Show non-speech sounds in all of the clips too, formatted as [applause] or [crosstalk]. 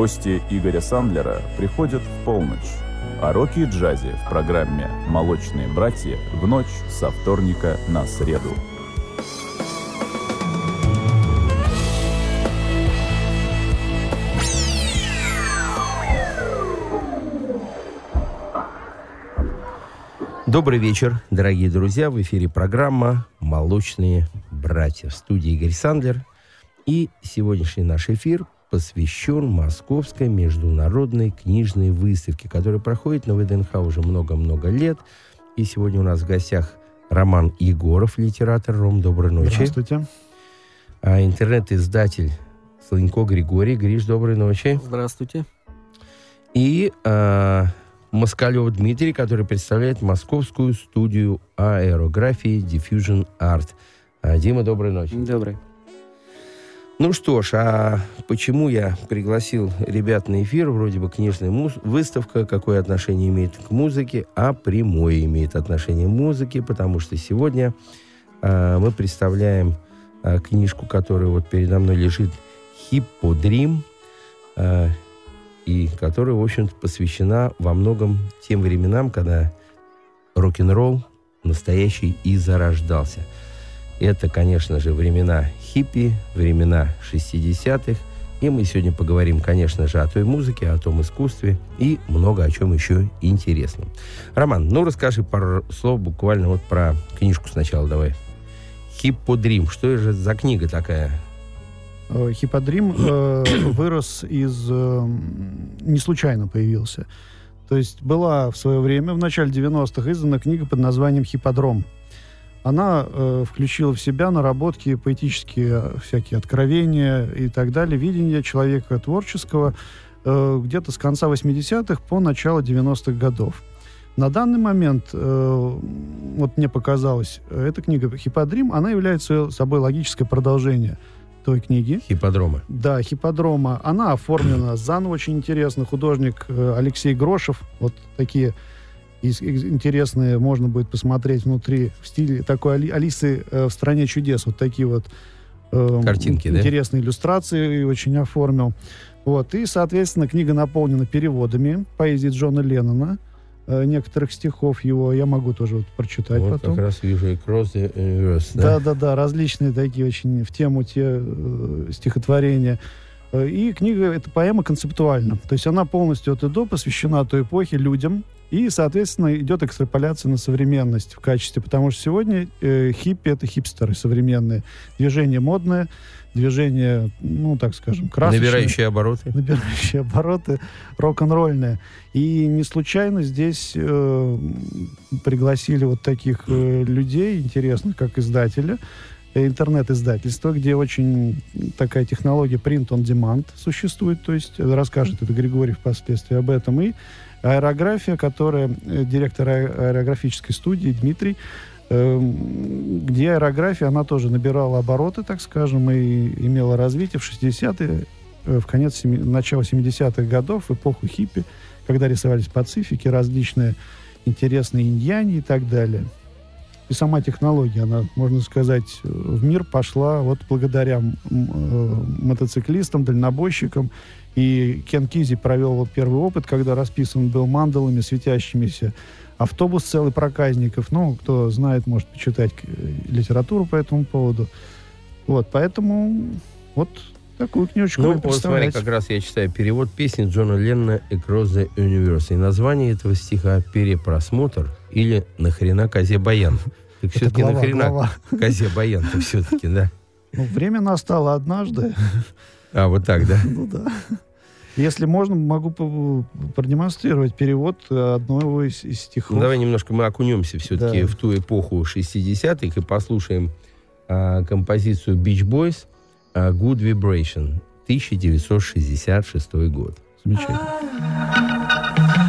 Гости Игоря Сандлера приходят в полночь, а роки и джазе в программе «Молочные братья» в ночь со вторника на среду. Добрый вечер, дорогие друзья. В эфире программа «Молочные братья». В студии Игорь Сандлер. И сегодняшний наш эфир посвящен Московской международной книжной выставке, которая проходит на ВДНХ уже много-много лет. И сегодня у нас в гостях Роман Егоров, литератор. Ром, доброй ночи. Здравствуйте. А интернет-издатель Слынько Григорий. Гриш, доброй ночи. Здравствуйте. И а, Москалев Дмитрий, который представляет московскую студию аэрографии Diffusion Art. А, Дима, доброй ночи. Добрый. Ну что ж, а почему я пригласил ребят на эфир? Вроде бы книжная муз- выставка, какое отношение имеет к музыке, а прямое имеет отношение к музыке, потому что сегодня а, мы представляем а, книжку, которая вот передо мной лежит «Хипподрим», а, и которая, в общем-то, посвящена во многом тем временам, когда рок-н-ролл настоящий и зарождался. Это, конечно же, времена хиппи, времена 60-х. И мы сегодня поговорим, конечно же, о той музыке, о том искусстве и много о чем еще интересном. Роман, ну расскажи пару слов буквально вот про книжку сначала давай. Хипподрим. Что же за книга такая? Э, Хиподрим э, [coughs] вырос из... э, не случайно появился. То есть была в свое время, в начале 90-х, издана книга под названием «Хиподром». Она э, включила в себя наработки, поэтические э, всякие откровения и так далее, видение человека творческого э, где-то с конца 80-х по начало 90-х годов. На данный момент, э, вот мне показалось, э, эта книга «Хиподрим», она является собой логическое продолжение той книги. Хипподрома. Да, хипподрома. Она оформлена [clears throat] заново очень интересно. Художник э, Алексей Грошев. Вот такие из- интересные можно будет посмотреть внутри в стиле такой Али- Алисы э, в стране чудес. Вот такие вот э, Картинки, да? интересные иллюстрации очень оформил. Вот. И, соответственно, книга наполнена переводами поэзии Джона Леннона, э, некоторых стихов его. Я могу тоже вот прочитать Вот потом. как раз вижу Across the Universe. Да, да, да, различные такие очень в тему те э, стихотворения. Э, И книга, эта поэма концептуальна. То есть она полностью от и до посвящена той эпохе, людям. И, соответственно, идет экстраполяция на современность в качестве. Потому что сегодня э, хиппи — это хипстеры современные. Движение модное, движение, ну, так скажем, красочное Набирающие обороты. набирающие обороты, рок-н-ролльные. И не случайно здесь э, пригласили вот таких э, людей интересных, как издателя, интернет-издательство, где очень такая технология print on demand существует, то есть расскажет это Григорий впоследствии об этом, и аэрография, которая э, директор аэ- аэрографической студии Дмитрий, эм, где аэрография, она тоже набирала обороты, так скажем, и имела развитие в 60-е, э, в конец, начало 70-х годов, в эпоху хиппи, когда рисовались пацифики, различные интересные иньяне и так далее. И сама технология, она, можно сказать, в мир пошла вот благодаря э, мотоциклистам, дальнобойщикам. И Кен Кизи провел вот первый опыт, когда расписан был мандалами, светящимися автобус целый проказников. Ну, кто знает, может почитать э, литературу по этому поводу. Вот, поэтому вот такую книжечку Ну, вот смотри, как раз я читаю перевод песни Джона Леннона «Across the Universe». И название этого стиха «Перепросмотр» или «Нахрена козе баян». Так все-таки нахрена глава. козе баян-то все-таки, да? Ну, время настало однажды. А, вот так, да? Ну да. Если можно, могу продемонстрировать перевод одного из, из стихов. Ну, давай немножко мы окунемся все-таки Да. в ту эпоху 60-х и послушаем а, композицию Beach Boys «Good Vibration» 1966 год. Замечательно.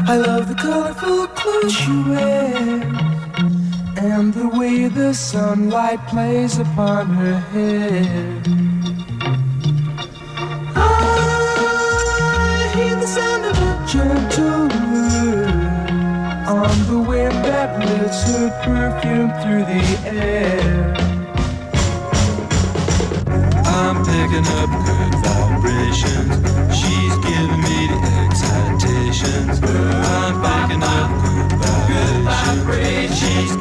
I love the colorful clothes she wears and the way the sunlight plays upon her hair. I hear the sound of a gentle word on the wind that lifts her perfume through the air. picking up good vibrations. She's giving me the excitations. I'm picking up good vibrations. She's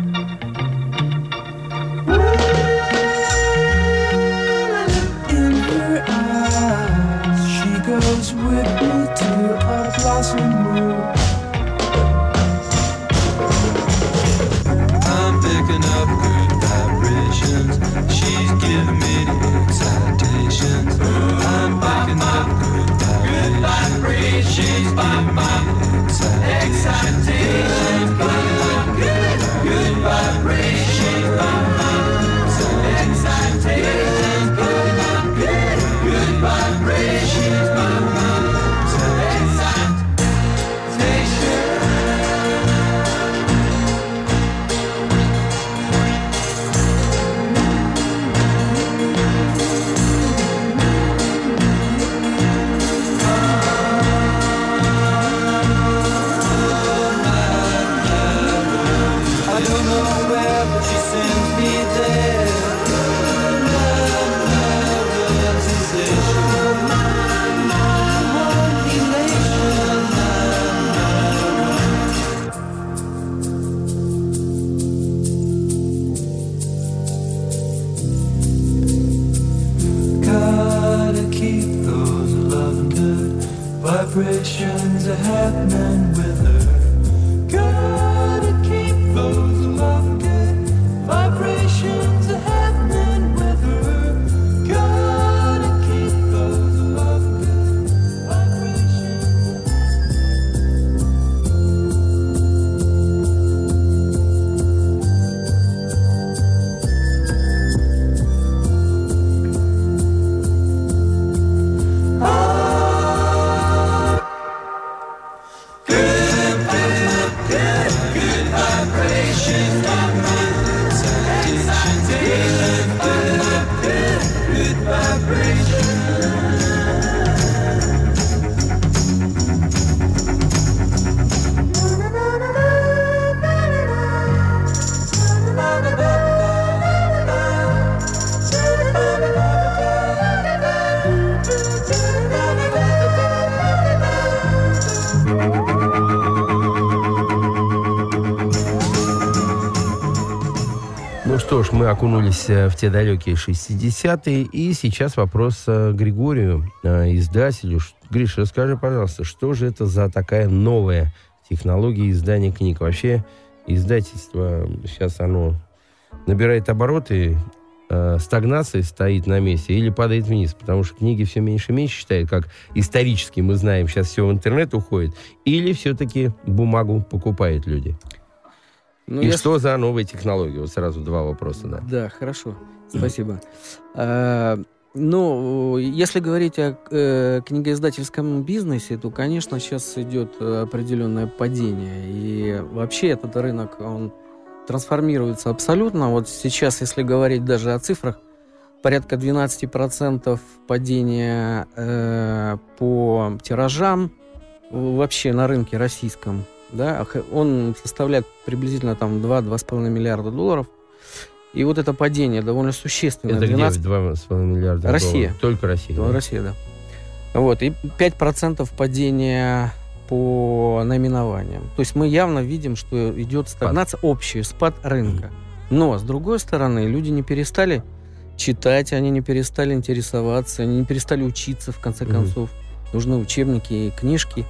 Окунулись э, в те далекие 60-е, и сейчас вопрос э, Григорию, э, издателю. Гриш, расскажи, пожалуйста, что же это за такая новая технология издания книг? Вообще, издательство сейчас оно набирает обороты, стагнация стоит на месте или падает вниз, потому что книги все меньше и меньше читают, как исторически мы знаем, сейчас все в интернет уходит, или все-таки бумагу покупают люди? Ну, и я что за новые технологии? Вот сразу два вопроса, да. Да, хорошо. Спасибо. А, Ну, если говорить о э, книгоиздательском бизнесе, то, конечно, сейчас идет определенное падение. И вообще этот рынок, он трансформируется абсолютно. Вот сейчас, если говорить даже о цифрах, порядка 12% падения э, по тиражам вообще на рынке российском. Да, он составляет приблизительно там 2-2,5 миллиарда долларов. И вот это падение довольно существенное. Это 12 где 2,5 миллиарда Россия. долларов? Только Россия. да, да? Россия, да. Вот, и 5% падения по наименованиям. То есть мы явно видим, что идет стагнация, общий спад рынка. Но, с другой стороны, люди не перестали читать, они не перестали интересоваться, они не перестали учиться, в конце концов. Нужны учебники и книжки.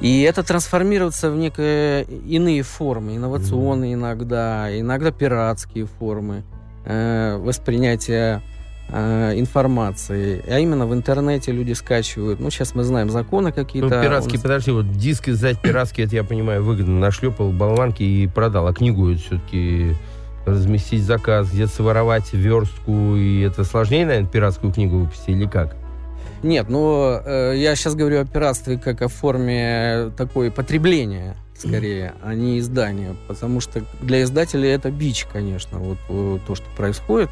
И это трансформируется в некие иные формы, инновационные иногда, иногда пиратские формы э, воспринятия э, информации. А именно в интернете люди скачивают. Ну, сейчас мы знаем законы Ну, какие-то. пиратский, У нас- подожди, вот диск издать пиратский, это я понимаю, выгодно. Нашлепал болванки и продал. А книгу все-таки разместить заказ, где-то своровать верстку, и это сложнее, наверное, пиратскую книгу выпустить или как? Нет, ну, э, я сейчас говорю о пиратстве как о форме такой потребления, скорее, а не издания. Потому что для издателей это бич, конечно, вот э, то, что происходит.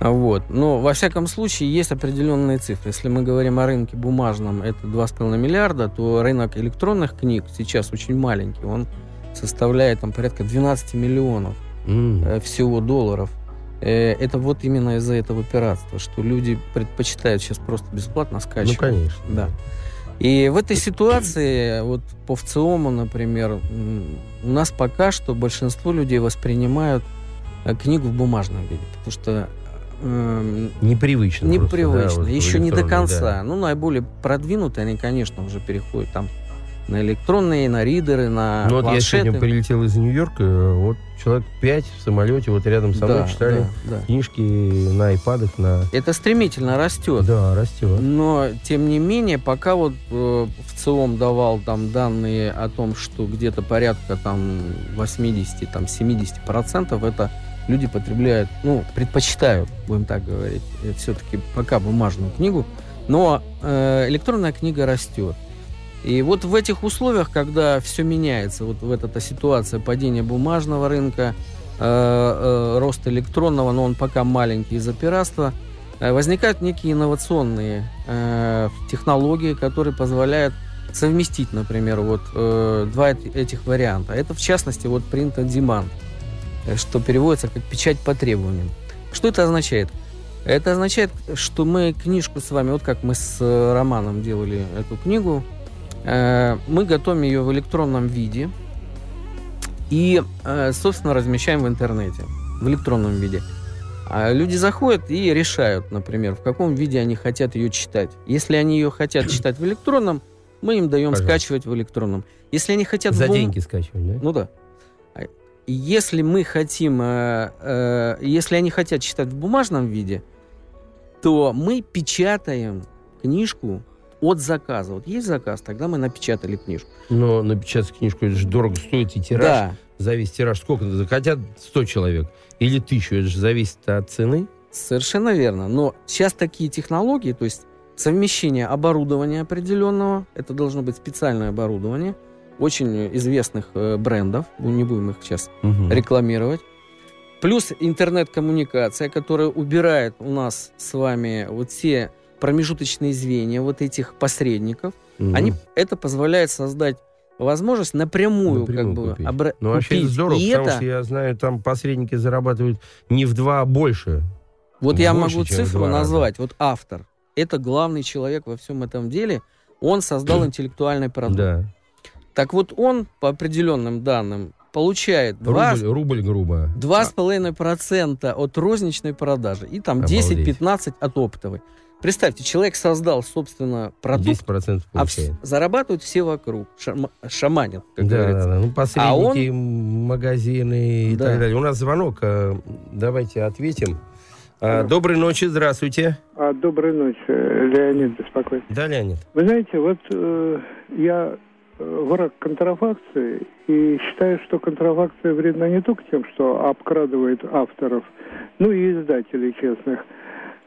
Вот. Но, во всяком случае, есть определенные цифры. Если мы говорим о рынке бумажном, это 2,5 миллиарда, то рынок электронных книг сейчас очень маленький. Он составляет там порядка 12 миллионов э, всего долларов. Э, Это вот именно из-за этого пиратства, что люди предпочитают сейчас просто бесплатно Ну, скачивать. конечно. Да. И в этой ситуации, вот по ВЦИОМу, например, у нас пока что большинство людей воспринимают э, книгу в бумажном виде, потому что эм, Непривычно. просто, непривычно, да, вот еще не до конца. да. Ну, наиболее продвинутые, они, конечно, уже переходят там на электронные, на ридеры, на Ну вот я сегодня прилетел из Нью-Йорка, э, вот человек пять в самолете, вот рядом со мной Да, читали да, да. книжки на айпадах, на... Это стремительно растет. Да, растет. Но, тем не менее, пока вот э, в ЦИОМ давал там данные о том, что где-то порядка там 80, там 70 процентов это люди потребляют, ну, предпочитают, будем так говорить, все-таки пока бумажную книгу, но э, электронная книга растет. И вот в этих условиях, когда все меняется, вот в эта ситуация падения бумажного рынка, э, э, рост электронного, но он пока маленький из-за пиратства, э, возникают некие инновационные э, технологии, которые позволяют совместить, например, вот э, два эт- этих варианта. Это, в частности, вот print on demand, э, что переводится как печать по требованиям. Что это означает? Это означает, что мы книжку с вами, вот как мы с э, Романом делали эту книгу, мы готовим ее в электронном виде и, э, собственно, размещаем в интернете в электронном виде. А люди заходят и решают, например, в каком виде они хотят ее читать. Если они ее хотят читать в электронном, мы им даем Пожалуйста. скачивать в электронном. Если они хотят За бум- деньги скачивать, да? ну да. А Если мы хотим, э, э, если они хотят читать в бумажном виде, то мы печатаем книжку от заказа. Вот есть заказ, тогда мы напечатали книжку. Но напечатать книжку, это же дорого стоит, и тираж, Да, зависит тираж. Сколько захотят? 100 человек. Или тысячу, это же зависит от цены. совершенно верно. Но сейчас такие технологии, то есть совмещение оборудования определенного, это должно быть специальное оборудование, очень известных э, брендов, ну, не будем их сейчас Мгм. рекламировать. Плюс интернет-коммуникация, которая убирает у нас с вами вот все промежуточные звенья вот этих посредников. Мгм. Они, это позволяет создать возможность напрямую, Напрямую как бы купить. обра- Ну, вообще это купить. здорово, И потому это, что я знаю, там посредники зарабатывают не в два, а больше. вот я больше, могу чем в цифру два раза. назвать. Вот автор, это главный человек во всем этом деле. Он создал [clears throat] интеллектуальный продукт. Да. Так вот он, по определенным данным, получает два Рубль, рубль грубо. Два с половиной процента от розничной продажи и там Обалдеть. 10-15 от оптовой. Представьте, человек создал, собственно, продукт, 10% а вс- получает. зарабатывают все вокруг, шама- шаманят, как да, говорится. да, да. Ну, посредники, А магазины и Да. так далее. У нас звонок. э, Давайте ответим. А, Доброй ночи, здравствуйте. А, доброй ночи, Леонид беспокоит. Да, Леонид. Вы знаете, вот э, я э, враг контрафакции и считаю, что контрафакция вредна не только тем, что обкрадывает авторов, ну и издателей честных,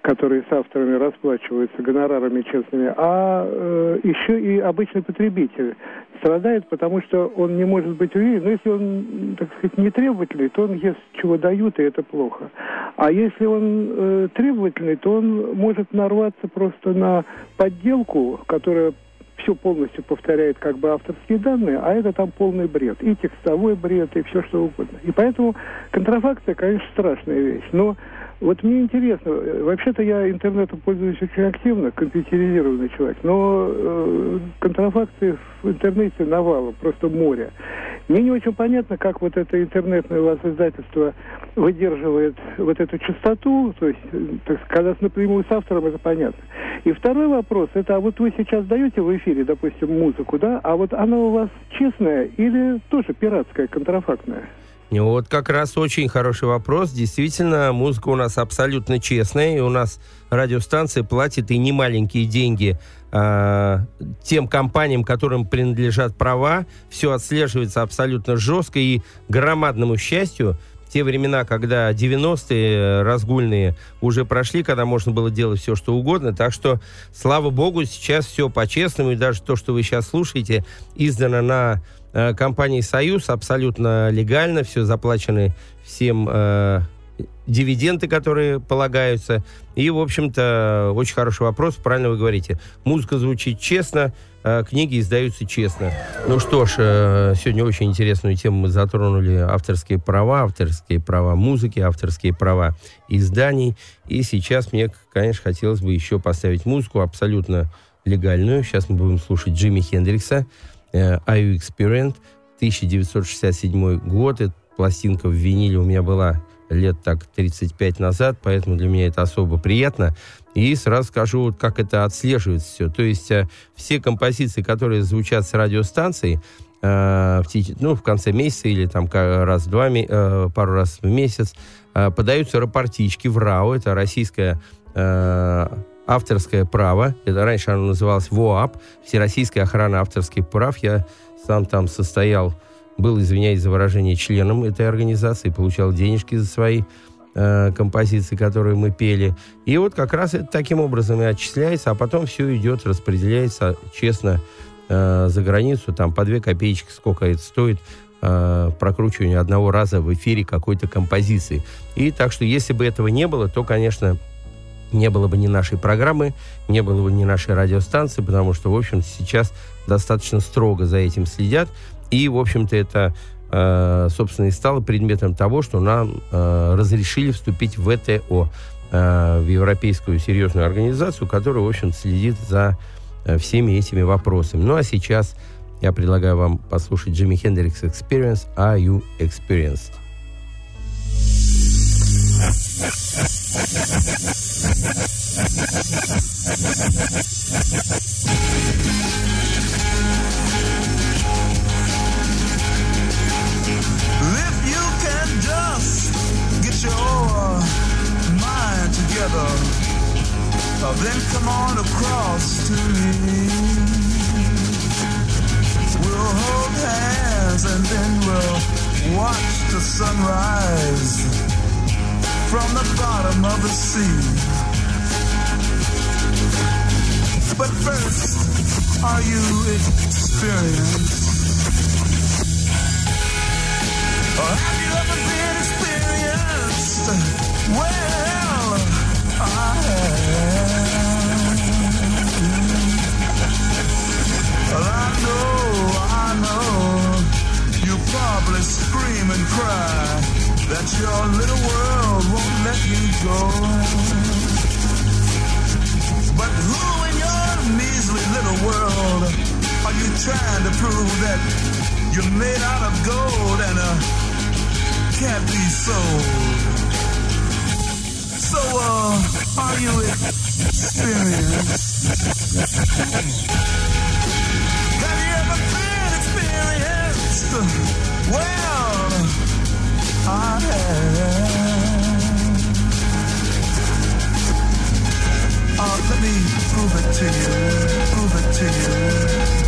которые с авторами расплачиваются гонорарами честными, а э, еще и обычный потребитель страдает, потому что он не может быть уверен. Но если он, так сказать, не требовательный, то он ест, чего дают, и это плохо. А если он э, требовательный, то он может нарваться просто на подделку, которая все полностью повторяет как бы авторские данные, а это там полный бред. И текстовой бред, и все что угодно. И поэтому контрафакция, конечно, страшная вещь. Но вот мне интересно, э, вообще-то я интернетом пользуюсь очень активно, компьютеризированный человек, но э, контрафакции в интернете навалом, просто море. Мне не очень понятно, как вот это интернетное у вас издательство выдерживает вот эту частоту, то есть, э, так сказать, напрямую с автором, это понятно. И второй вопрос, это а вот вы сейчас даете в эфире, допустим, музыку, да, а вот она у вас честная или тоже пиратская, контрафактная? Ну, Вот как раз очень хороший вопрос. Действительно, музыка у нас абсолютно честная, и у нас радиостанция платит и немаленькие деньги а, тем компаниям, которым принадлежат права. Все отслеживается абсолютно жестко, и громадному счастью, те времена, когда 90-е разгульные уже прошли, когда можно было делать все, что угодно. Так что, слава богу, сейчас все по-честному, и даже то, что вы сейчас слушаете, издано на э, компании «Союз», абсолютно легально, все заплачены всем э, дивиденды, которые полагаются. И, в общем-то, очень хороший вопрос, правильно вы говорите. Музыка звучит честно, э, книги издаются честно. Ну что ж, э, сегодня очень интересную тему мы затронули. Авторские права, авторские права музыки, авторские права изданий. И сейчас мне, конечно, хотелось бы еще поставить музыку абсолютно легальную. Сейчас мы будем слушать Джимми Хендрикса, э, «Are You Experienced?» 1967 год. Эта пластинка в виниле у меня была лет так 35 назад, поэтому для меня это особо приятно. И сразу скажу, как это отслеживается все. То есть э, все композиции, которые звучат с радиостанции, э, в, ну, в конце месяца или там раз в два, э, пару раз в месяц, подаются рапортички в РАО, это российское авторское право, это раньше оно называлось ВОАП, Всероссийская охрана авторских прав, я сам там состоял, был, извиняюсь за выражение, членом этой организации, получал денежки за свои э, композиции, которые мы пели. И вот как раз это таким образом и отчисляется, а потом все идет, распределяется честно э, за границу, там по две копеечки, сколько это стоит, э, прокручивание одного раза в эфире какой-то композиции. И так что, если бы этого не было, то, конечно, не было бы ни нашей программы, не было бы ни нашей радиостанции, потому что, в общем сейчас достаточно строго за этим следят. И, в общем-то, это, собственно, и стало предметом того, что нам э, разрешили вступить в ВТО, э, в Европейскую серьезную организацию, которая, в общем следит за э, всеми этими вопросами. Ну, а сейчас я предлагаю вам послушать Джимми Хендрикс Experience Are You Experienced? If together, uh, then come on across to me. We'll hold hands and then we'll watch the sunrise from the bottom of the sea. But first, are you experienced? Or have you ever been experienced? Well, you're you trying to prove that You're made out of gold and uh, can't be sold? So, uh, are you experienced? Have you ever been experienced? Well, I have. Uh, let me prove it to you. Prove it to you.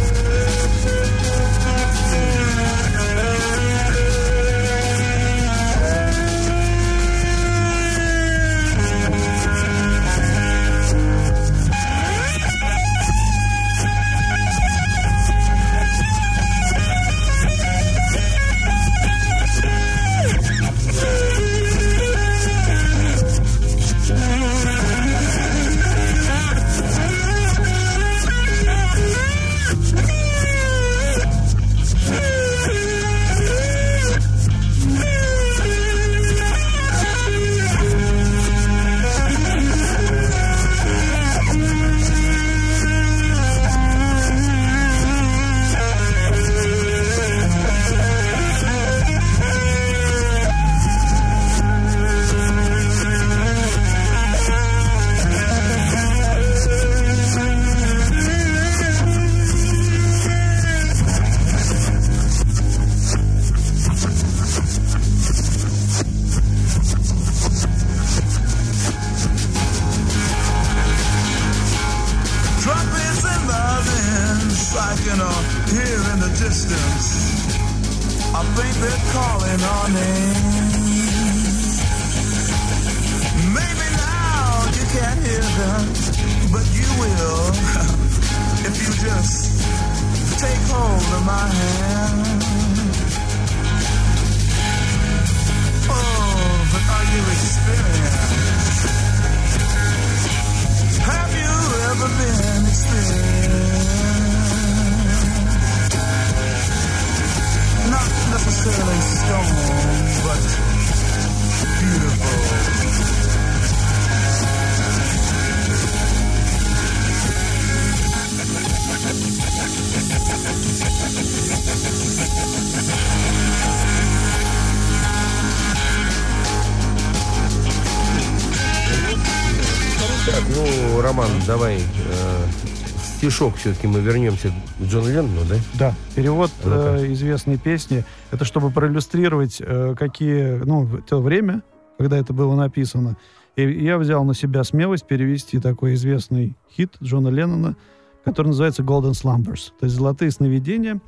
Стишок все-таки мы вернемся к Джону Леннону, да? Да, перевод э, известной песни. Это чтобы проиллюстрировать, э, какие, ну, то время, когда это было написано. И я взял на себя смелость перевести такой известный хит Джона Леннона, который называется Golden Slumbers. То есть «Золотые сновидения».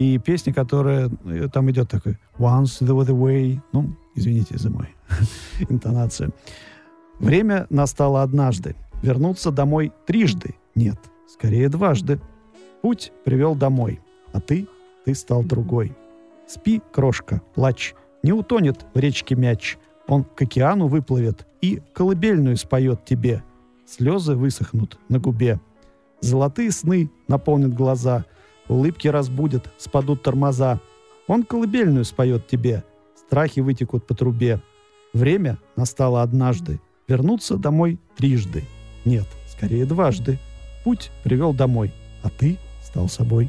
И песня, которая... э, Там идет такой «Once a way». Ну, извините за мой [laughs] интонацию. Время настало однажды. Вернуться домой трижды. Нет, скорее дважды. Путь привел домой, а ты, ты стал другой. Спи, крошка, плачь, не утонет в речке мяч. Он к океану выплывет и колыбельную споет тебе. Слезы высохнут на губе. Золотые сны наполнят глаза, улыбки разбудят, спадут тормоза. Он колыбельную споет тебе, страхи вытекут по трубе. Время настало однажды, вернуться домой трижды. Нет, скорее дважды. Путь привел домой, а ты стал собой.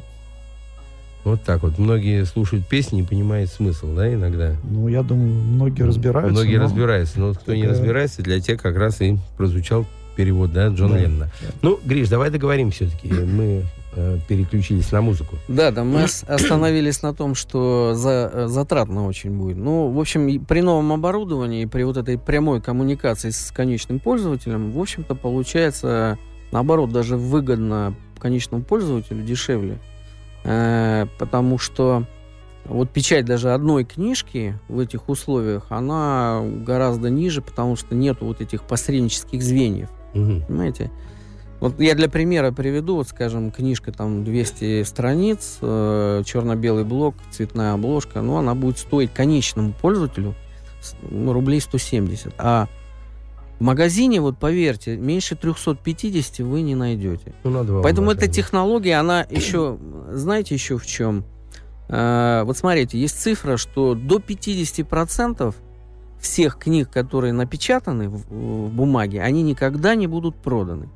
Вот так вот. Многие слушают песни и понимают смысл, да, иногда? Ну, я думаю, многие разбираются. Многие но- разбираются, но вот кто не такая- разбирается, для тех как раз и прозвучал перевод, да, Джона Да. Леннона. Ну, Гриш, давай договорим все-таки. Мы э, переключились на музыку. Да, да, мы ос- остановились на том, что за, э, затратно очень будет. Ну, в общем, при новом оборудовании, при вот этой прямой коммуникации с конечным пользователем, в общем-то, получается, наоборот, даже выгодно конечному пользователю дешевле. Э, потому что вот печать даже одной книжки в этих условиях, она гораздо ниже, потому что нету вот этих посреднических звеньев. Мгм. Понимаете? Вот я для примера приведу, вот, скажем, книжка там 200 страниц, э, черно-белый блок, цветная обложка, ну, она будет стоить конечному пользователю ну, рублей 170. А в магазине, вот поверьте, меньше 350 вы не найдете. Ну, на два Поэтому умножаем. эта технология, она еще, знаете, еще в чем? Э, вот смотрите, есть цифра, что до 50% всех книг, которые напечатаны в, в бумаге, они никогда не будут проданы.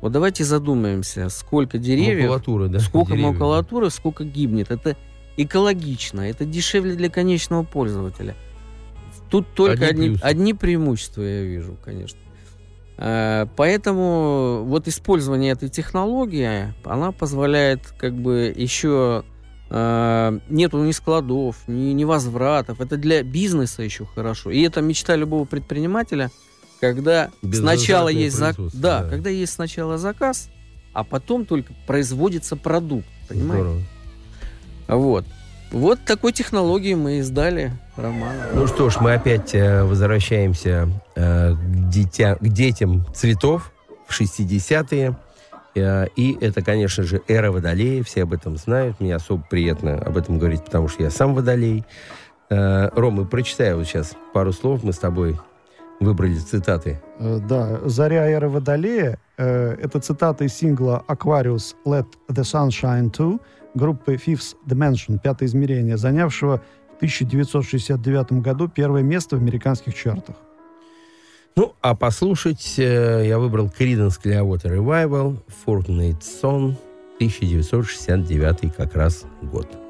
Вот давайте задумаемся, сколько деревьев, Макулатура, да? сколько деревьев. макулатуры, сколько гибнет. Это экологично, это дешевле для конечного пользователя. Тут только Одни одни, плюсы. одни преимущества я вижу, конечно. Э, Поэтому вот использование этой технологии, она позволяет как бы еще э, нету ни складов, ни, ни возвратов. Это для бизнеса еще хорошо. И это мечта любого предпринимателя, когда сначала есть зак- да, да. когда есть сначала заказ, а потом только производится продукт. Понимаете? Здорово. Вот. Вот такой технологии мы издали роман. Ну что ж, мы опять э, возвращаемся э, к, дитя, к детям цветов в 60-е. Э, и это, конечно же, эра Водолея. Все об этом знают. Мне особо приятно об этом говорить, потому что я сам Водолей. Э, Рома, прочитай вот сейчас пару слов. Мы с тобой выбрали цитаты. Да, «Заря эры Водолея» э, это цитата из сингла «Aquarius Let the Sun Shine Too» группы Fifth Dimension, пятое измерение, занявшего в 1969 году первое место в американских чартах. Ну, а послушать э, я выбрал Creedence Clearwater Revival, Fortnite Song, 1969 как раз год.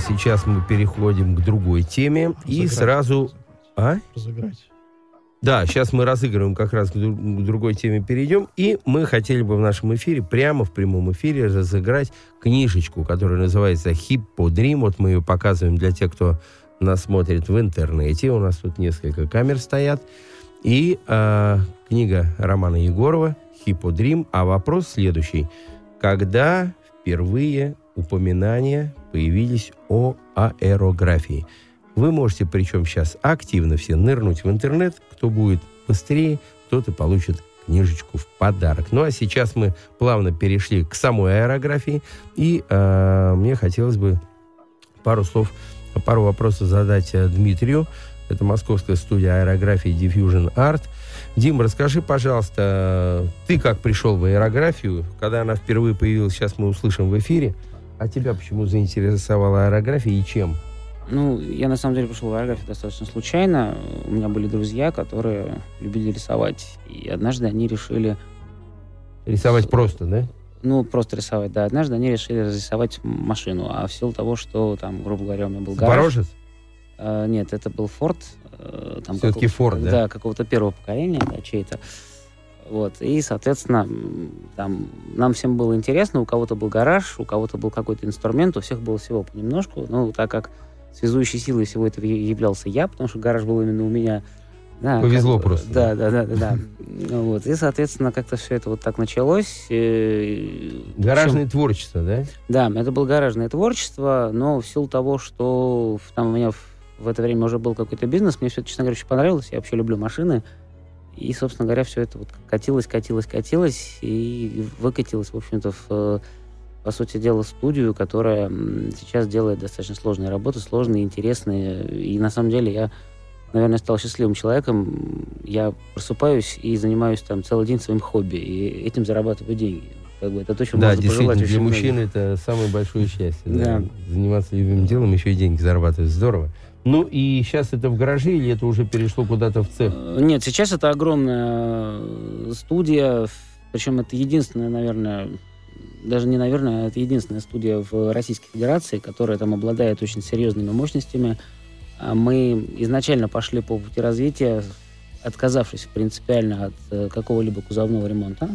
Сейчас мы переходим к другой теме. И Разыграть. сразу... А? Разыграть. Да, сейчас мы разыгрываем, как раз к, дру- к другой теме перейдем. И мы хотели бы в нашем эфире, прямо в прямом эфире, разыграть книжечку, которая называется «Хипподрим». Вот мы ее показываем для тех, кто нас смотрит в интернете. У нас тут несколько камер стоят. И э, книга Романа Егорова «Хипподрим». А вопрос следующий. Когда впервые упоминания появились о аэрографии? Вы можете, причем сейчас активно все нырнуть в интернет. Кто будет быстрее, тот и получит книжечку в подарок. Ну а сейчас мы плавно перешли к самой аэрографии. И э, мне хотелось бы пару слов, пару вопросов задать э, Дмитрию. Это московская студия аэрографии Diffusion Art. Дим, расскажи, пожалуйста, ты как пришел в аэрографию, когда она впервые появилась, сейчас мы услышим в эфире. А тебя почему заинтересовала аэрография и чем? Ну, я на самом деле пришел в аэрографию достаточно случайно. У меня были друзья, которые любили рисовать. И однажды они решили, Рисовать просто, да? ну, просто рисовать, да. Однажды они решили разрисовать машину. А в силу того, что там, грубо говоря, у меня был гараж. Запорожец? Э, нет, это был Форд. э, какого- Ford, да? Да, какого-то первого поколения, да, чей-то. Вот. И, соответственно, там нам всем было интересно. У кого-то был гараж, у кого-то был какой-то инструмент, у всех было всего понемножку. Ну, так как связующей силой всего этого являлся я, потому что гараж был именно у меня. Да, Повезло как просто, Да, да, да, да. да. [laughs] Вот. И, соответственно, как-то все это вот так началось. э, Гаражное творчество, да? да, это было гаражное творчество, но в силу того, что там у меня в, в это время уже был какой-то бизнес, мне все это, честно говоря, очень понравилось. Я вообще люблю машины. И, собственно говоря, все это вот катилось, катилось, катилось и выкатилось, в общем-то, в, по сути дела, студию, которая сейчас делает достаточно сложные работы, сложные, интересные. И на самом деле я, наверное, стал счастливым человеком. Я просыпаюсь и занимаюсь там целый день своим хобби, и этим зарабатываю деньги. Как бы это то, чем Да, можно действительно, пожелать для мужчины это самое большое счастье. Да. Да. Заниматься любимым делом, еще и деньги зарабатывать. Здорово. Ну и сейчас это в гараже или это уже перешло куда-то в цех? Э, Нет, сейчас это огромная э, студия, причем это единственная, наверное, даже не наверное, а это единственная студия в Российской Федерации, которая там обладает очень серьезными мощностями. А Мы изначально пошли по пути развития, отказавшись принципиально от э, какого-либо кузовного ремонта.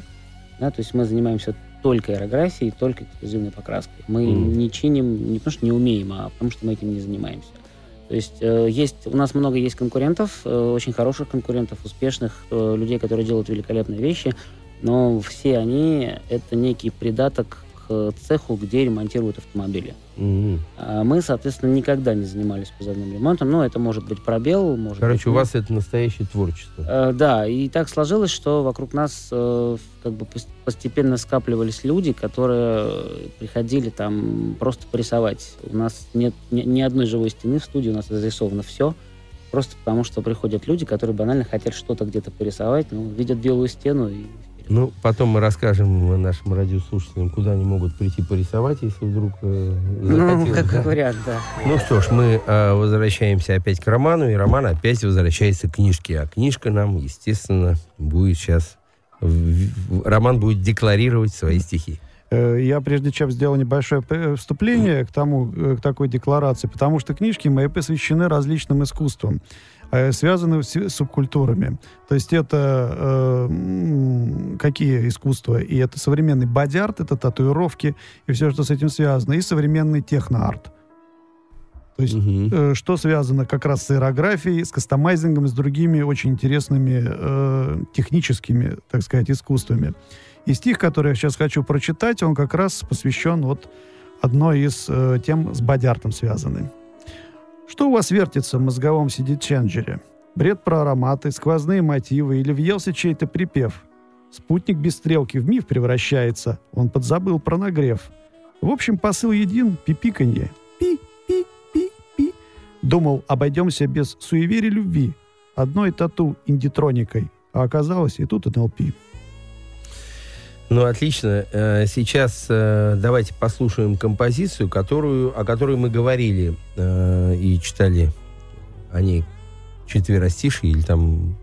Да, то есть мы занимаемся только аэрографией, только эксклюзивной покраской. Мы Мгм. не чиним не потому, что не умеем, а потому что мы этим не занимаемся. То есть э, есть у нас много есть конкурентов, э, очень хороших конкурентов, успешных э, людей, которые делают великолепные вещи, но все они это некий придаток к цеху, где ремонтируют автомобили. А мы, соответственно, никогда не занимались кузовным ремонтом. Ну, это может быть пробел, может Короче, быть, у ну, вас это настоящее творчество. Э, Да, и так сложилось, что вокруг нас э, как бы пос- постепенно скапливались люди, которые э, приходили там просто порисовать. У нас нет ни, ни одной живой стены в студии, у нас зарисовано все. Просто потому, что приходят люди, которые банально хотят что-то где-то порисовать, ну, видят белую стену и Ну, потом мы расскажем нашим радиослушателям, куда они могут прийти порисовать, если вдруг э, Ну, захотелось, как да? вариант, да. Ну что ж, мы э, возвращаемся опять к Роману, и Роман опять возвращается к книжке. А книжка нам, естественно, будет сейчас... в- в- Роман будет декларировать свои стихи. Э, Я, прежде чем сделал небольшое п- вступление к тому, э, к такой декларации, потому что книжки мои посвящены различным искусствам, э, связанным с субкультурами. То есть это э, какие искусства? И это современный бодиарт, это татуировки и все, что с этим связано, и современный техноарт. То есть Мгм. э, что связано как раз с аэрографией, с кастомайзингом, с другими очень интересными э, техническими, так сказать, искусствами. И стих, который я сейчас хочу прочитать, он как раз посвящен вот одной из э, тем с бодиартом связанной. Что у вас вертится в мозговом CD-ченджере? Бред про ароматы, сквозные мотивы или въелся чей-то припев? Спутник без стрелки в миф превращается, он подзабыл про нагрев. В общем, посыл един — пипиканье. Пи-пи-пи-пи. Думал, обойдемся без суеверий любви. Одной тату индитроникой. А оказалось, и тут НЛП. Ну, отлично. Э, Сейчас э, давайте послушаем композицию, которую, о которой мы говорили э, и читали о ней четверостишие, или там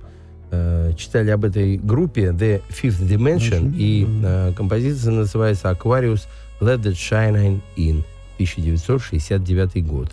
читали об этой группе The Fifth Dimension, Dimension. и э, композиция называется Aquarius Let the Shine In. 1969 год.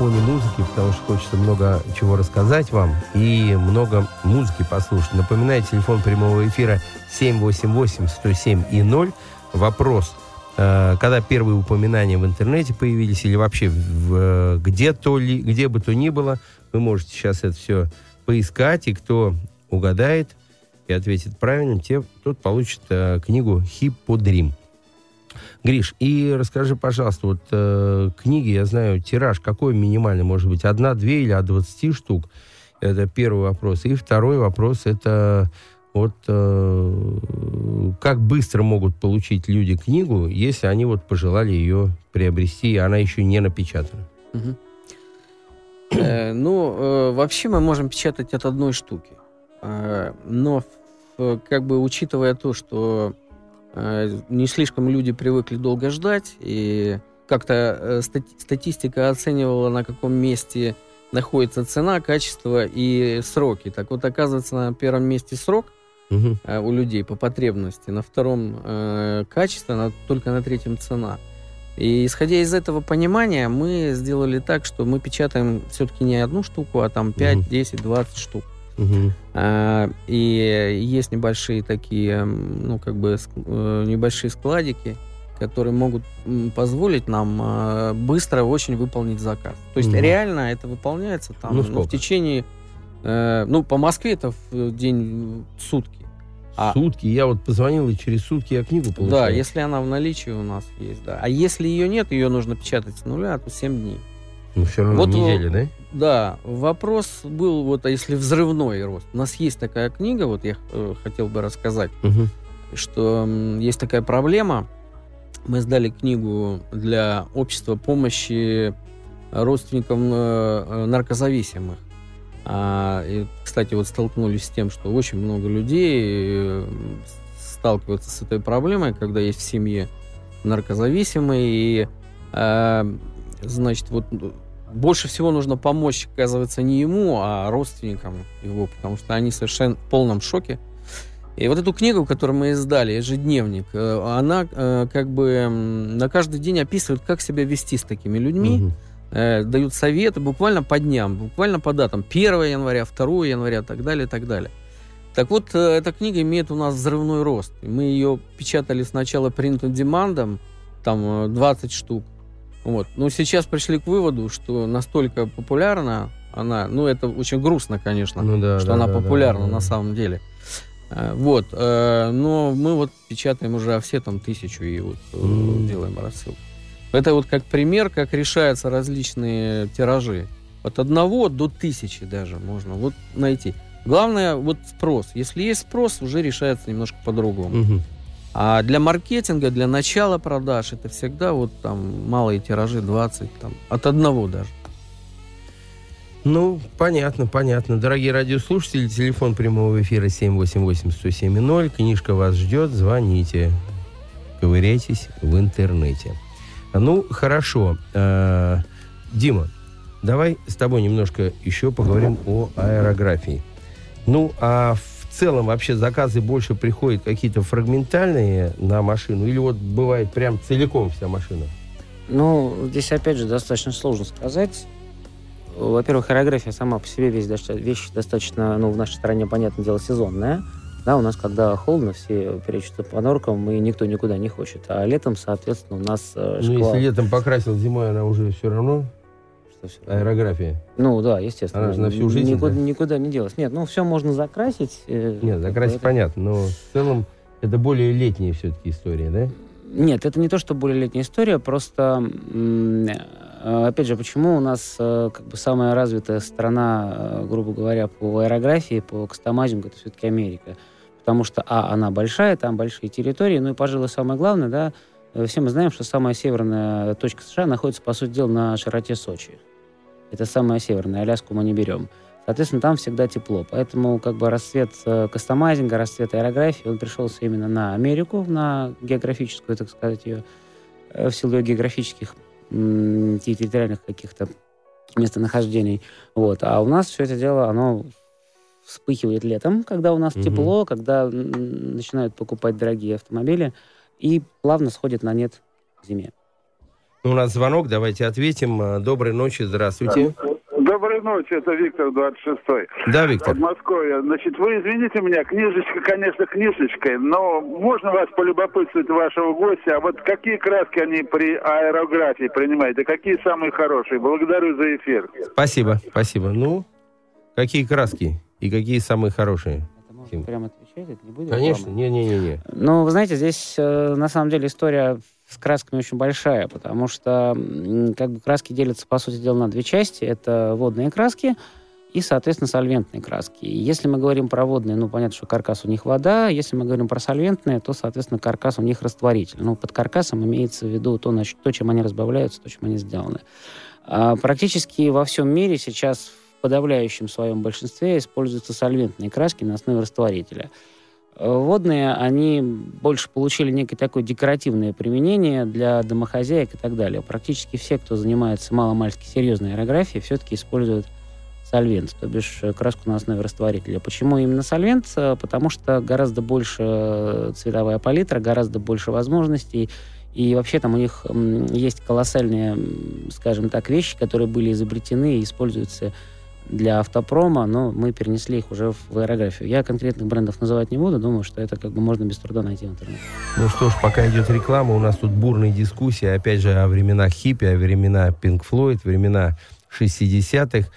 Фоне музыки, потому что хочется много чего рассказать вам и много музыки послушать. Напоминаю, телефон прямого эфира 788-107 и 0. Вопрос, э, когда первые упоминания в интернете появились или вообще э, где, то ли, где бы то ни было, вы можете сейчас это все поискать, и кто угадает и ответит правильно, те, тот получит э, книгу «Хипподрим». Гриш, и расскажи, пожалуйста, вот э, книги, я знаю, тираж какой минимальный может быть? Одна, две или от 20 штук? Это первый вопрос. И второй вопрос, это вот э, как быстро могут получить люди книгу, если они вот пожелали ее приобрести, и она еще не напечатана? Э, Ну, э, вообще мы можем печатать от одной штуки. Э, Но как бы учитывая то, что не слишком люди привыкли долго ждать, и как-то э, стати- статистика оценивала, на каком месте находится цена, качество и сроки. Так вот, оказывается, на первом месте срок э, у людей по потребности, на втором э, качество, на- только на третьем цена. И исходя из этого понимания, мы сделали так, что мы печатаем все-таки не одну штуку, а там 5, Мгм. 10, 20 штук. А, И есть небольшие такие, ну, как бы, э, небольшие складики, которые могут позволить нам а, быстро очень выполнить заказ. То есть Мгм. реально это выполняется там Ну, ну, в течение, э, ну, по Москве это в день сутки. А- Сутки. Я вот позвонил, и через сутки я книгу получил. Да, если она в наличии у нас есть, да. А если ее нет, ее нужно печатать с нуля, то 7 дней. Ну, все равно Вот, неделя, да? Да, вопрос был вот, а если взрывной рост. У нас есть такая книга, вот я э, хотел бы рассказать, Мгм. что есть такая проблема. Мы сдали книгу для общества помощи родственникам э, э, наркозависимых. А, и, кстати, вот столкнулись с тем, что очень много людей сталкиваются с этой проблемой, когда есть в семье наркозависимые, и, э, значит, вот э, больше всего нужно помочь, оказывается, не ему, а родственникам его, потому что они совершенно в полном шоке. И вот эту книгу, которую мы издали, ежедневник, э, она э, как бы на каждый день описывает, как себя вести с такими людьми, Мгм. э, дают советы буквально по дням, буквально по датам. 1 января, 2 января, так далее, так далее. Так вот, эта книга имеет у нас взрывной рост. Мы ее печатали сначала demand, там э, 20 штук. Вот. Но сейчас пришли к выводу, что настолько популярна она, ну это очень грустно, конечно, Ну да, что да, она да, популярна да, да. на самом деле. А, Вот, э, но мы вот печатаем уже все там тысячу и вот э, М. делаем рассылку. Это вот как пример, как решаются различные тиражи. От одного до тысячи даже можно вот найти. Главное вот спрос. Если есть спрос, уже решается немножко по-другому. Мгм. А для маркетинга, для начала продаж, это всегда вот там малые тиражи, 20, там, от одного даже. Ну, понятно, понятно. Дорогие радиослушатели, телефон прямого эфира 788-107-0. Книжка вас ждет, звоните. Ковыряйтесь в интернете. Ну, хорошо. Э, Дима, давай с тобой немножко еще поговорим о аэрографии. Ну, а в целом вообще заказы больше приходят какие-то фрагментальные на машину? Или вот бывает прям целиком вся машина? Ну, здесь опять же достаточно сложно сказать. Во-первых, хореография сама по себе вещь, доста- вещь достаточно, ну, в нашей стране, понятное дело, сезонная. Да, у нас, когда холодно, все перечатся по норкам, и никто никуда не хочет. А летом, соответственно, у нас э, Ну, если летом покрасил, зимой она уже все равно Что всё? аэрография. Ну, да, естественно. Она же на всю жизнь, Никуда, да? никуда не делась. Нет, ну, все можно закрасить. э, Нет, закрасить это- понятно, но в целом это более летняя все-таки история, да? Нет, это не то, что более летняя история, просто, э, опять же, почему у нас э, как бы самая развитая страна, грубо говоря, по аэрографии, по кастомайзингу, это все-таки Америка. Потому что, а, она большая, там большие территории, ну и, пожалуй, самое главное, да, все мы знаем, что самая северная точка США находится, по сути дела, на широте Сочи. Это самая северная, Аляску мы не берем. Соответственно, там всегда тепло. Поэтому как бы расцвет э, кастомайзинга, расцвет аэрографии, он пришелся именно на Америку, на географическую, так сказать, ее, э, в силу ее географических территориальных каких-то местонахождений. Вот. А у нас все это дело, оно вспыхивает летом, когда у нас Мгм. тепло, когда начинают покупать дорогие автомобили, и плавно сходит на нет к зиме. У нас звонок, давайте ответим. А, Доброй ночи, здравствуйте. Доброй ночи, это Виктор 26 Да, Виктор. Подмосковье. Значит, вы извините меня, книжечка, конечно, книжечкой, но можно вас полюбопытствовать вашего гостя, а вот какие краски они при аэрографии принимают, и какие самые хорошие? Благодарю за эфир. Спасибо, спасибо. Ну, какие краски и какие самые хорошие? Прямо отвечать, это не будет Конечно, не-не-не. Ну, вы знаете, здесь э, на самом деле история с красками очень большая, потому что как бы краски делятся, по сути дела, на две части. Это водные краски и, соответственно, сольвентные краски. Если мы говорим про водные, ну, понятно, что каркас у них вода. Если мы говорим про сольвентные, то, соответственно, каркас у них растворитель. Ну, под каркасом имеется в виду то, на то чем они разбавляются, то, чем они сделаны. А, практически во всем мире сейчас в подавляющем своем большинстве используются сольвентные краски на основе растворителя. Водные, они больше получили некое такое декоративное применение для домохозяек и так далее. Практически все, кто занимается маломальски серьезной аэрографией, все-таки используют сольвент, то бишь э, краску на основе растворителя. Почему именно сольвент? Э, Потому что гораздо больше э, цветовая палитра, гораздо больше возможностей, и вообще там у них есть колоссальные, скажем так, вещи, которые были изобретены и используются для автопрома, но мы перенесли их уже в аэрографию. Я конкретных брендов называть не буду, думаю, что это как бы можно без труда найти в интернете. Ну что ж, пока идет реклама, у нас тут бурные дискуссии, опять же, о временах хиппи, о времена Pink Floyd, времена 60-х.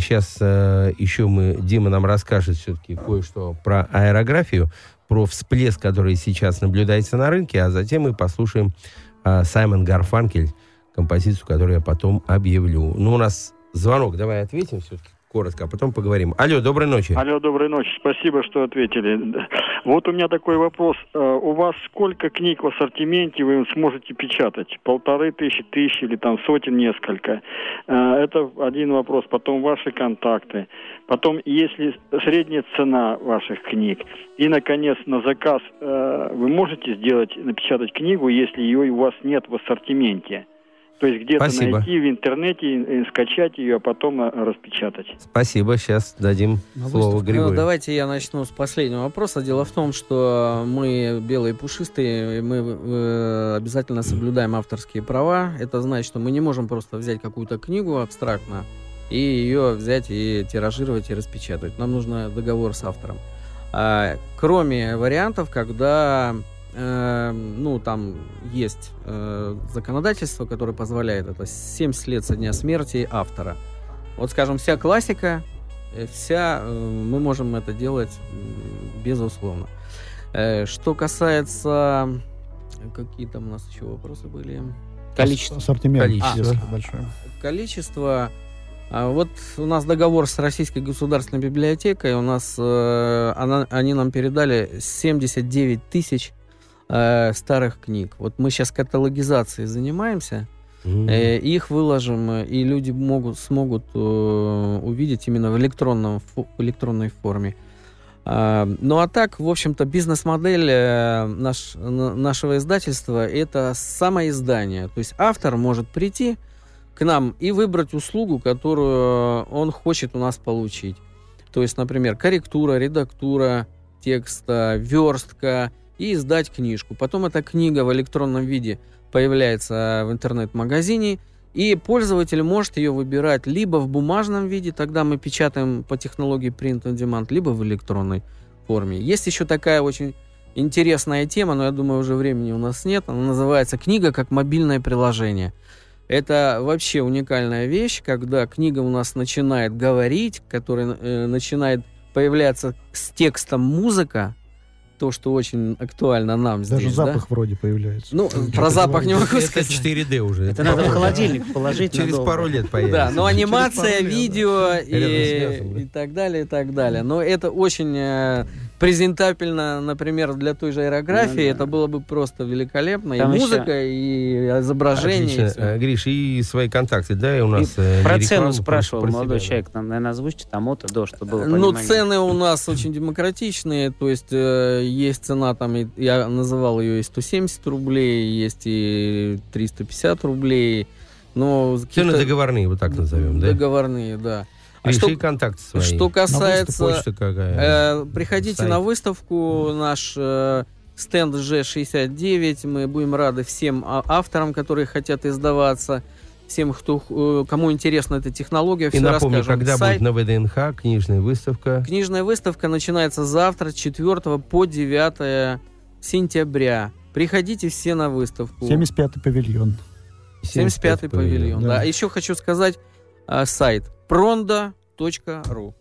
сейчас еще мы, Дима нам расскажет все-таки кое-что про аэрографию, про всплеск, который сейчас наблюдается на рынке, а затем мы послушаем а, Саймон Гарфанкель, композицию, которую я потом объявлю. Ну, у нас звонок, давай ответим все-таки коротко, а потом поговорим. Алло, доброй ночи. Алло, доброй ночи. Спасибо, что ответили. Вот у меня такой вопрос. Э, У вас сколько книг в ассортименте вы сможете печатать? Полторы тысячи, тысячи или там сотен несколько? Э, Это один вопрос. Потом ваши контакты. Потом, если средняя цена ваших книг. И, наконец, на заказ э, вы можете сделать, напечатать книгу, если ее у вас нет в ассортименте? То есть где-то Спасибо. найти в интернете, скачать ее, а потом э, распечатать. Спасибо, сейчас дадим слово Григорию. Ну, давайте я начну с последнего вопроса. Дело в том, что мы белые пушистые, мы э, обязательно соблюдаем авторские права. Это значит, что мы не можем просто взять какую-то книгу абстрактно и ее взять и тиражировать и распечатать. Нам нужно договор с автором. А, кроме вариантов, когда э, ну, там есть э, законодательство, которое позволяет это 70 лет со дня смерти автора. Вот, скажем, вся классика э, вся, э, мы можем это делать м, безусловно. Э, Что касается... Какие там у нас еще вопросы были? Количество. Ассортимент Количество. есть большое. количество. А Вот у нас договор с Российской государственной библиотекой. У нас э, она- они нам передали 79 тысяч э, старых книг. Вот мы сейчас каталогизацией занимаемся. М. Э, их выложим, э, и люди могут, смогут э, увидеть именно в, электронном, фо- в электронной форме. А, ну а так, в общем-то, бизнес-модель э, наш- нашего издательства это самоиздание. То есть автор может прийти к нам и выбрать услугу, которую он хочет у нас получить. То есть, например, корректура, редактура текста, верстка и издать книжку. Потом эта книга в электронном виде появляется в интернет-магазине, и пользователь может ее выбирать либо в бумажном виде, тогда мы печатаем по технологии Print on Demand, либо в электронной форме. Есть еще такая очень интересная тема, но я думаю, уже времени у нас нет. Она называется «Книга как мобильное приложение». Это вообще уникальная вещь, когда книга у нас начинает говорить, которая э, начинает появляться с текстом музыка, то, что очень актуально нам Даже здесь. да? запах вроде появляется. Ну, про запах не могу Это сказать. 4D уже. Это надо в холодильник положить Через надолго. пару лет появится. Да, но анимация, да. видео да. и так далее, и так далее. Но это очень э, презентабельно, например, для той же аэрографии. Ну да. Это было бы просто великолепно. Там и еще- музыка, и изображение. и Отлично. Э, Гриш, и свои контакты, да, и у нас... э, Про цену спрашивал про молодой себя, человек. Нам, наверное, озвучите там от и до, чтобы было Ну, понимание. цены у нас очень демократичные, то есть э, есть цена там, и- я называл ее и 170 рублей, есть и 350 рублей, но Цены договорные, вот так назовем, да? договорные, да. А что, и контакты свои. что касается... Почта какая? Э, приходите сайт. на выставку, наш э, стенд G69. Мы будем рады всем а- авторам, которые хотят издаваться, всем, кто, э, кому интересна эта технология. И Все напомню, расскажем. когда Сайт, будет на ВДНХ книжная выставка. Книжная выставка начинается завтра, 4 по 9 сентября. Приходите все на выставку. 75-й павильон. 75-й павильон. да. Да. А еще хочу сказать а, сайт prondo.ru.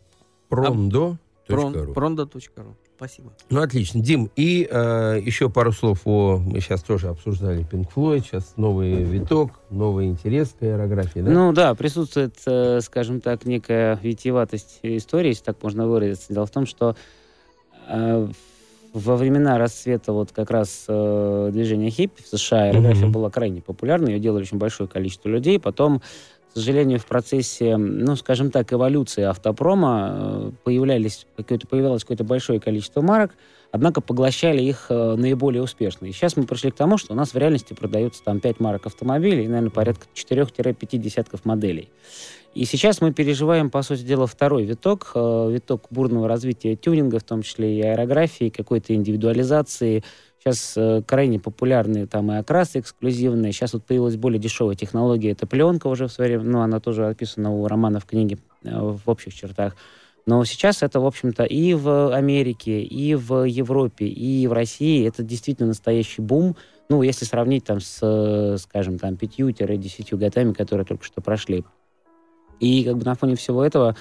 Прондо. Прон- Prondo.ru. Спасибо. Ну, отлично. Дим, и э, еще пару слов о... Мы сейчас тоже обсуждали Pink Floyd, сейчас новый виток, новый интерес к аэрографии, да? Ну да, присутствует, э, скажем так, некая витиеватость истории, если так можно выразиться. Дело в том, что э, во времена расцвета вот как раз э, движения хиппи в США аэрография Мгм. была крайне популярна, ее делали очень большое количество людей. Потом, к сожалению, в процессе, ну, скажем так, эволюции автопрома э, появлялись, какое-то, появилось какое-то большое количество марок, однако поглощали их э, наиболее успешно. И сейчас мы пришли к тому, что у нас в реальности продается там 5 марок автомобилей наверное, порядка 4-5 десятков моделей. И сейчас мы переживаем, по сути дела, второй виток, э, виток бурного развития тюнинга, в том числе и аэрографии, какой-то индивидуализации. Сейчас э, крайне популярные там и окрасы эксклюзивные. Сейчас вот появилась более дешевая технология, это пленка уже в свое время, ну, она тоже описана у Романа в книге э, в общих чертах. Но сейчас это, в общем-то, и в Америке, и в Европе, и в России это действительно настоящий бум. Ну, если сравнить там с, э, скажем, там, пятью-десятью годами, которые только что прошли. И как бы на фоне всего этого,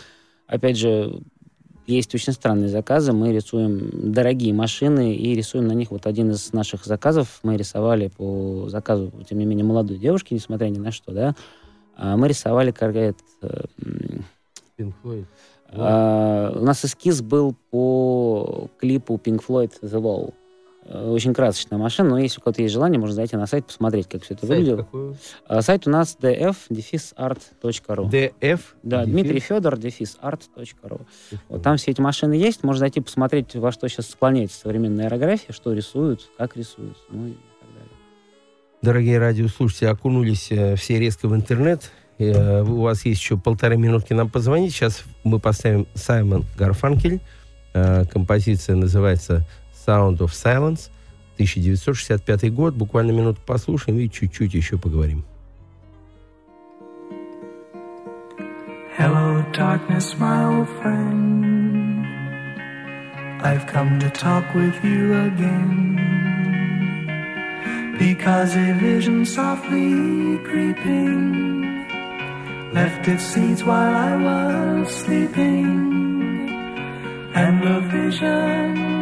опять же, есть очень странные заказы. Мы рисуем дорогие машины и рисуем на них вот один из наших заказов. Мы рисовали по заказу, тем не менее, молодой девушки, несмотря ни на что, да. А Мы рисовали как это, м, Pink Floyd. а, у нас эскиз был по клипу Pink Floyd The Wall. Э, Очень красочная машина, но если у кого-то есть желание, можно зайти на сайт, посмотреть, как все это Сайт выглядело. какой? А, Сайт у нас df-art.ru. DF. Да, дефис. Дмитрий Федор, дефис-арт.ру. Вот там все эти машины есть, можно зайти посмотреть, во что сейчас склоняется современная аэрография, что рисуют, как рисуют, ну и так далее. Дорогие радиослушатели, окунулись э, все резко в интернет. Э, у вас есть еще полторы минутки нам позвонить. Сейчас мы поставим Саймон Гарфанкель. Э, композиция называется Sound of Silence. 1965 год. Буквально минуту послушаем и чуть-чуть еще поговорим. Hello, darkness, my old friend. I've come to talk with you again. Because a vision softly creeping left its seeds while I was sleeping. And the vision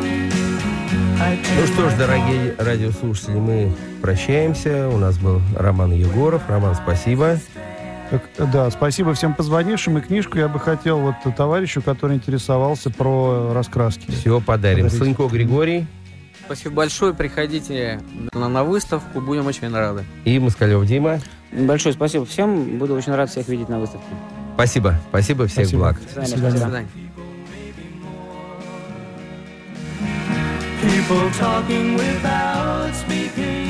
Ну что ж, дорогие радиослушатели, мы прощаемся. У нас был Роман Егоров. Роман, спасибо. Так, да, спасибо всем позвонившим. И книжку я бы хотел вот товарищу, который интересовался про раскраски. Все, подарим. Подарить. Слынько Григорий Спасибо большое. Приходите на, на выставку. Будем очень рады. и Москалев Дима. Большое спасибо всем. Буду очень рад всех видеть на выставке. Спасибо. Спасибо, всех Спасибо. благ. До свидания. До свидания. До свидания. People talking without speaking.